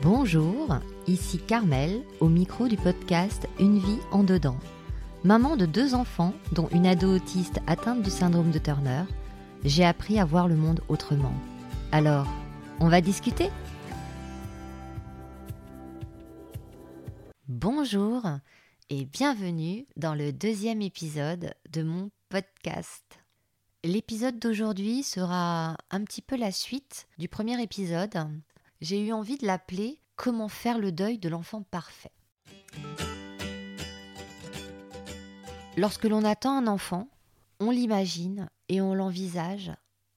Bonjour, ici Carmel au micro du podcast Une vie en dedans. Maman de deux enfants, dont une ado autiste atteinte du syndrome de Turner, j'ai appris à voir le monde autrement. Alors, on va discuter? Bonjour et bienvenue dans le deuxième épisode de mon podcast. L'épisode d'aujourd'hui sera un petit peu la suite du premier épisode j'ai eu envie de l'appeler Comment faire le deuil de l'enfant parfait. Lorsque l'on attend un enfant, on l'imagine et on l'envisage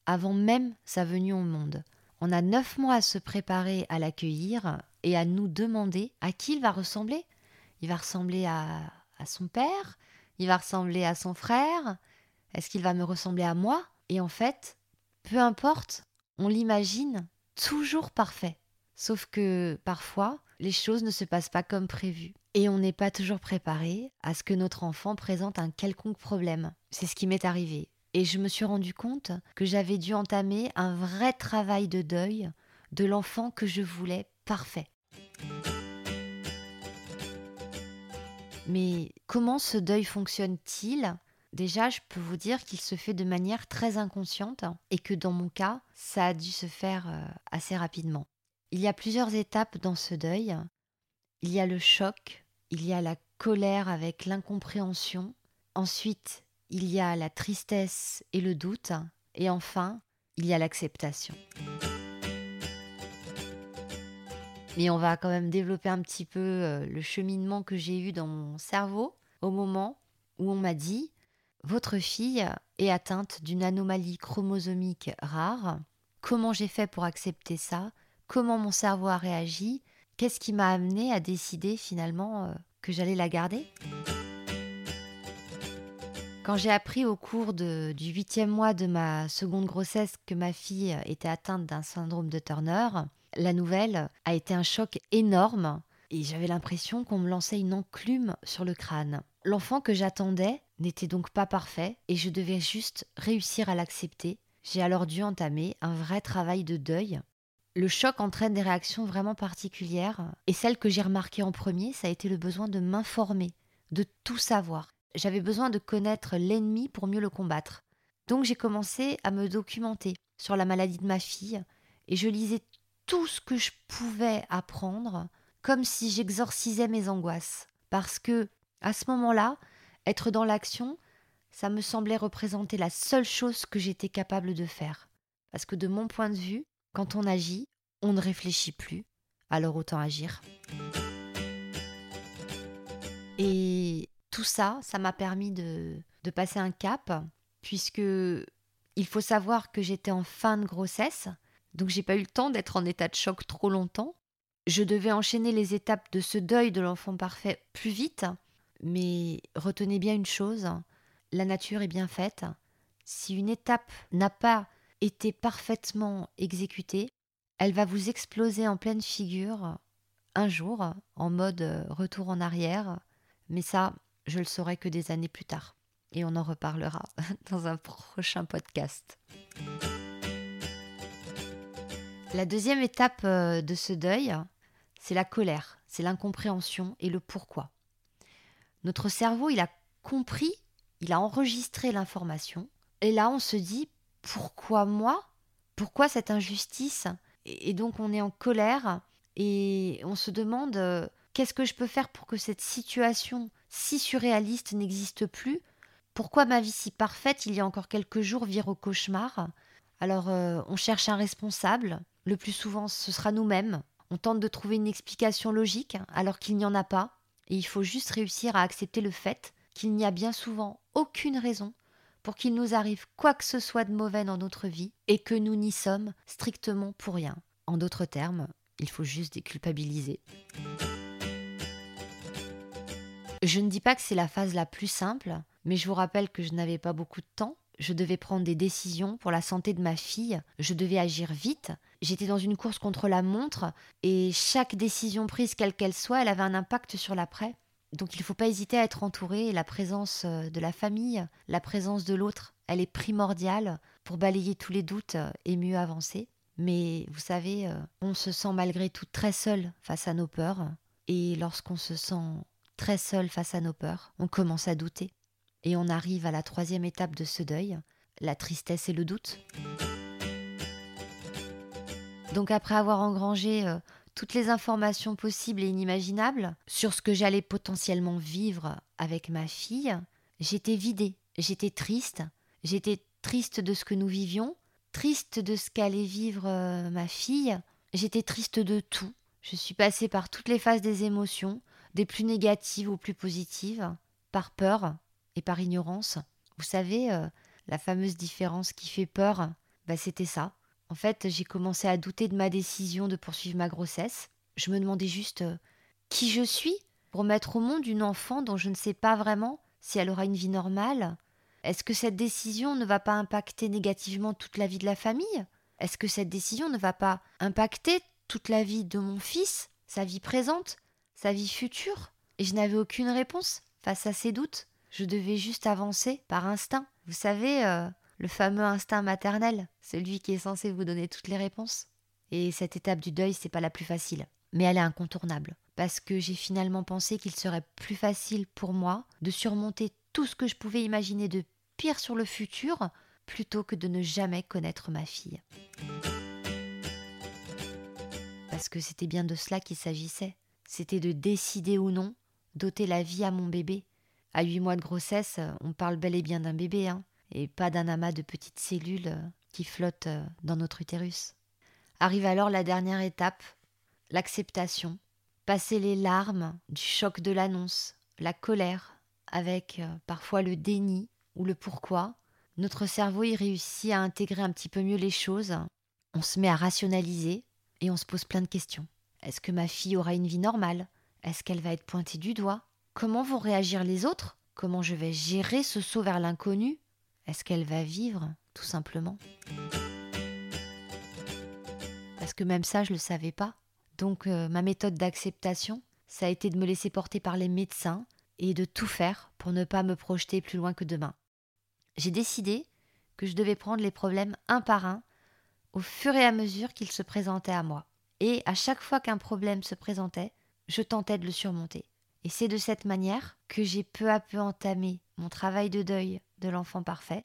avant même sa venue au monde. On a neuf mois à se préparer à l'accueillir et à nous demander à qui il va ressembler. Il va ressembler à, à son père Il va ressembler à son frère Est-ce qu'il va me ressembler à moi? Et en fait, peu importe, on l'imagine toujours parfait. Sauf que parfois, les choses ne se passent pas comme prévu. Et on n'est pas toujours préparé à ce que notre enfant présente un quelconque problème. C'est ce qui m'est arrivé. Et je me suis rendu compte que j'avais dû entamer un vrai travail de deuil de l'enfant que je voulais parfait. Mais comment ce deuil fonctionne-t-il? Déjà, je peux vous dire qu'il se fait de manière très inconsciente et que dans mon cas, ça a dû se faire euh, assez rapidement. Il y a plusieurs étapes dans ce deuil. Il y a le choc, il y a la colère avec l'incompréhension, ensuite il y a la tristesse et le doute, et enfin il y a l'acceptation. Mais on va quand même développer un petit peu euh, le cheminement que j'ai eu dans mon cerveau au moment où on m'a dit votre fille est atteinte d'une anomalie chromosomique rare. Comment j'ai fait pour accepter ça? Comment mon cerveau a réagi? Qu'est-ce qui m'a amené à décider finalement euh, que j'allais la garder? Quand j'ai appris au cours du huitième mois de ma seconde grossesse que ma fille était atteinte d'un syndrome de Turner, la nouvelle a été un choc énorme et j'avais l'impression qu'on me lançait une enclume sur le crâne. L'enfant que j'attendais n'était donc pas parfait et je devais juste réussir à l'accepter. J'ai alors dû entamer un vrai travail de deuil. Le choc entraîne des réactions vraiment particulières et celle que j'ai remarquée en premier, ça a été le besoin de m'informer, de tout savoir. J'avais besoin de connaître l'ennemi pour mieux le combattre. Donc j'ai commencé à me documenter sur la maladie de ma fille et je lisais tout ce que je pouvais apprendre comme si j'exorcisais mes angoisses. Parce que, à ce moment-là, être dans l'action, ça me semblait représenter la seule chose que j'étais capable de faire. Parce que de mon point de vue, quand on agit, on ne réfléchit plus, alors autant agir. Et tout ça, ça m'a permis de, de passer un cap, puisque il faut savoir que j'étais en fin de grossesse, donc j'ai pas eu le temps d'être en état de choc trop longtemps. Je devais enchaîner les étapes de ce deuil de l'enfant parfait plus vite, mais retenez bien une chose, la nature est bien faite. Si une étape n'a pas été parfaitement exécutée, elle va vous exploser en pleine figure un jour, en mode retour en arrière, mais ça, je le saurai que des années plus tard. Et on en reparlera dans un prochain podcast. La deuxième étape euh, de ce deuil, c'est la colère, c'est l'incompréhension et le pourquoi. Notre cerveau, il a compris, il a enregistré l'information, et là on se dit pourquoi moi? Pourquoi cette injustice? Et donc on est en colère et on se demande euh, qu'est-ce que je peux faire pour que cette situation si surréaliste n'existe plus? Pourquoi ma vie si parfaite il y a encore quelques jours vire au cauchemar? Alors euh, on cherche un responsable, le plus souvent ce sera nous-mêmes. On tente de trouver une explication logique alors qu'il n'y en a pas. Et il faut juste réussir à accepter le fait qu'il n'y a bien souvent aucune raison pour qu'il nous arrive quoi que ce soit de mauvais dans notre vie et que nous n'y sommes strictement pour rien. En d'autres termes, il faut juste déculpabiliser. Je ne dis pas que c'est la phase la plus simple, mais je vous rappelle que je n'avais pas beaucoup de temps je devais prendre des décisions pour la santé de ma fille, je devais agir vite. J'étais dans une course contre la montre et chaque décision prise, quelle qu'elle soit, elle avait un impact sur l'après. Donc il ne faut pas hésiter à être entouré, la présence euh, de la famille, la présence de l'autre, elle est primordiale pour balayer tous les doutes et mieux avancer. Mais vous savez, euh, on se sent malgré tout très seul face à nos peurs. Et lorsqu'on se sent très seul face à nos peurs, on commence à douter. Et on arrive à la troisième étape de ce deuil, la tristesse et le doute. Donc après avoir engrangé euh, toutes les informations possibles et inimaginables sur ce que j'allais potentiellement vivre avec ma fille, j'étais vidée, j'étais triste, j'étais triste de ce que nous vivions, triste de ce qu'allait vivre euh, ma fille, j'étais triste de tout. Je suis passée par toutes les phases des émotions, des plus négatives aux plus positives, par peur et par ignorance. Vous savez, euh, la fameuse différence qui fait peur, bah, c'était ça. En fait, j'ai commencé à douter de ma décision de poursuivre ma grossesse. Je me demandais juste euh, qui je suis pour mettre au monde une enfant dont je ne sais pas vraiment si elle aura une vie normale? Est-ce que cette décision ne va pas impacter négativement toute la vie de la famille? Est-ce que cette décision ne va pas impacter toute la vie de mon fils, sa vie présente, sa vie future? Et je n'avais aucune réponse face à ces doutes. Je devais juste avancer par instinct. Vous savez, euh, le fameux instinct maternel, celui qui est censé vous donner toutes les réponses. Et cette étape du deuil, c'est pas la plus facile, mais elle est incontournable. Parce que j'ai finalement pensé qu'il serait plus facile pour moi de surmonter tout ce que je pouvais imaginer de pire sur le futur plutôt que de ne jamais connaître ma fille. Parce que c'était bien de cela qu'il s'agissait. C'était de décider ou non d'ôter la vie à mon bébé. À huit mois de grossesse, on parle bel et bien d'un bébé, hein et pas d'un amas de petites cellules euh, qui flottent euh, dans notre utérus. Arrive alors la dernière étape, l'acceptation. Passer les larmes du choc de l'annonce, la colère, avec euh, parfois le déni ou le pourquoi, notre cerveau y réussit à intégrer un petit peu mieux les choses. On se met à rationaliser et on se pose plein de questions. Est-ce que ma fille aura une vie normale? Est-ce qu'elle va être pointée du doigt? Comment vont réagir les autres? Comment je vais gérer ce saut vers l'inconnu? Est-ce qu'elle va vivre, tout simplement? Parce que même ça, je ne le savais pas. Donc euh, ma méthode d'acceptation, ça a été de me laisser porter par les médecins et de tout faire pour ne pas me projeter plus loin que demain. J'ai décidé que je devais prendre les problèmes un par un au fur et à mesure qu'ils se présentaient à moi. Et à chaque fois qu'un problème se présentait, je tentais de le surmonter. Et c'est de cette manière que j'ai peu à peu entamé mon travail de deuil de l'enfant parfait.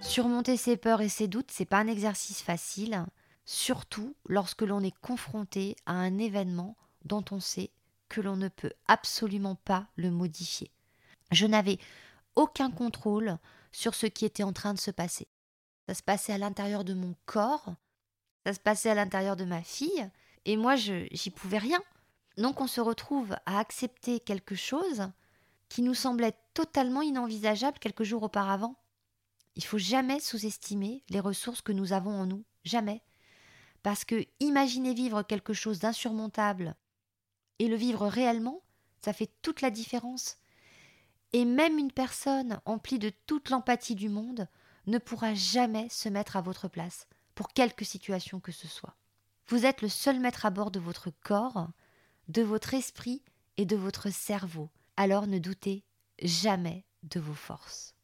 Surmonter ses peurs et ses doutes, c'est pas un exercice facile, surtout lorsque l'on est confronté à un événement dont on sait que l'on ne peut absolument pas le modifier. Je n'avais aucun contrôle sur ce qui était en train de se passer. Ça se passait à l'intérieur de mon corps, ça se passait à l'intérieur de ma fille, et moi, j'y pouvais rien. Donc on se retrouve à accepter quelque chose qui nous semblait totalement inenvisageable quelques jours auparavant. Il faut jamais sous-estimer les ressources que nous avons en nous, jamais. Parce que imaginer vivre quelque chose d'insurmontable et le vivre réellement, ça fait toute la différence. Et même une personne emplie de toute l'empathie du monde ne pourra jamais se mettre à votre place, pour quelque situation que ce soit. Vous êtes le seul maître à bord de votre corps, de votre esprit et de votre cerveau alors ne doutez jamais de vos forces.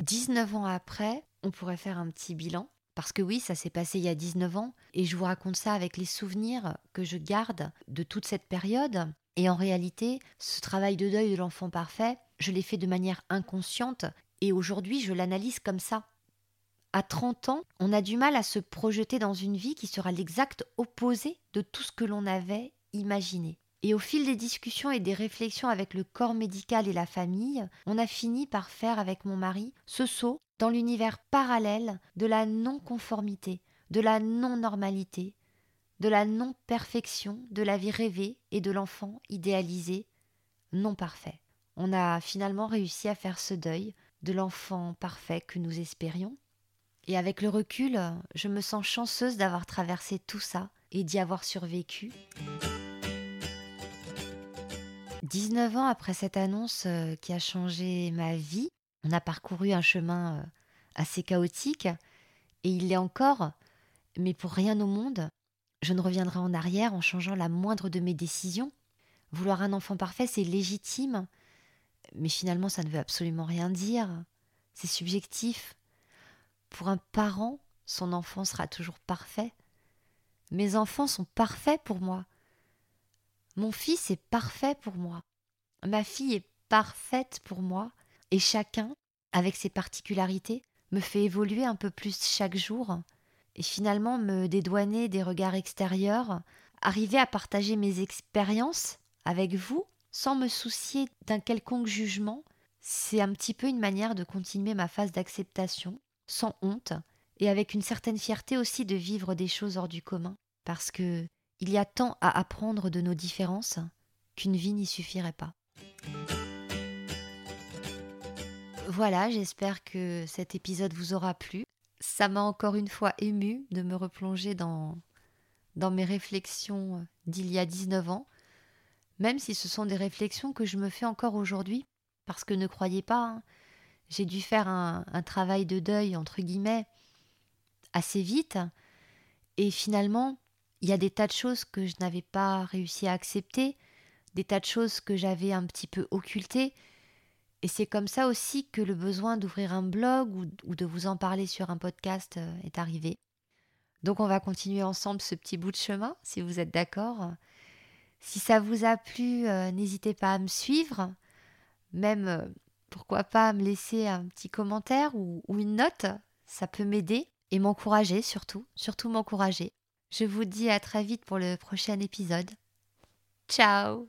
19 ans après, on pourrait faire un petit bilan. Parce que oui, ça s'est passé il y a 19 ans, et je vous raconte ça avec les souvenirs que je garde de toute cette période. Et en réalité, ce travail de deuil de l'enfant parfait, je l'ai fait de manière inconsciente, et aujourd'hui je l'analyse comme ça. À 30 ans, on a du mal à se projeter dans une vie qui sera l'exact opposé de tout ce que l'on avait imaginé. Et au fil des discussions et des réflexions avec le corps médical et la famille, on a fini par faire avec mon mari ce saut dans l'univers parallèle de la non-conformité, de la non-normalité, de la non-perfection, de la vie rêvée et de l'enfant idéalisé, non parfait. On a finalement réussi à faire ce deuil de l'enfant parfait que nous espérions. Et avec le recul, je me sens chanceuse d'avoir traversé tout ça et d'y avoir survécu. 19 ans après cette annonce euh, qui a changé ma vie, on a parcouru un chemin euh, assez chaotique, et il l'est encore, mais pour rien au monde, je ne reviendrai en arrière en changeant la moindre de mes décisions. Vouloir un enfant parfait, c'est légitime, mais finalement ça ne veut absolument rien dire. c'est subjectif. Pour un parent, son enfant sera toujours parfait. Mes enfants sont parfaits pour moi. Mon fils est parfait pour moi. Ma fille est parfaite pour moi. Et chacun, avec ses particularités, me fait évoluer un peu plus chaque jour. Et finalement me dédouaner des regards extérieurs, arriver à partager mes expériences avec vous sans me soucier d'un quelconque jugement, c'est un petit peu une manière de continuer ma phase d'acceptation, sans honte, et avec une certaine fierté aussi de vivre des choses hors du commun, parce que il y a tant à apprendre de nos différences qu'une vie n'y suffirait pas. Voilà, j'espère que cet épisode vous aura plu. Ça m'a encore une fois ému de me replonger dans, dans mes réflexions d'il y a 19 ans, même si ce sont des réflexions que je me fais encore aujourd'hui, parce que ne croyez pas, hein, j'ai dû faire un, travail de deuil, entre guillemets, assez vite, et finalement, il y a des tas de choses que je n'avais pas réussi à accepter, des tas de choses que j'avais un petit peu occultées, et c'est comme ça aussi que le besoin d'ouvrir un blog ou, ou, de vous en parler sur un podcast euh, est arrivé. Donc on va continuer ensemble ce petit bout de chemin, si vous êtes d'accord. Si ça vous a plu, euh, n'hésitez pas à me suivre, même euh, pourquoi pas me laisser un petit commentaire ou, une note, ça peut m'aider et m'encourager surtout, surtout m'encourager. Je vous dis à très vite pour le prochain épisode. Ciao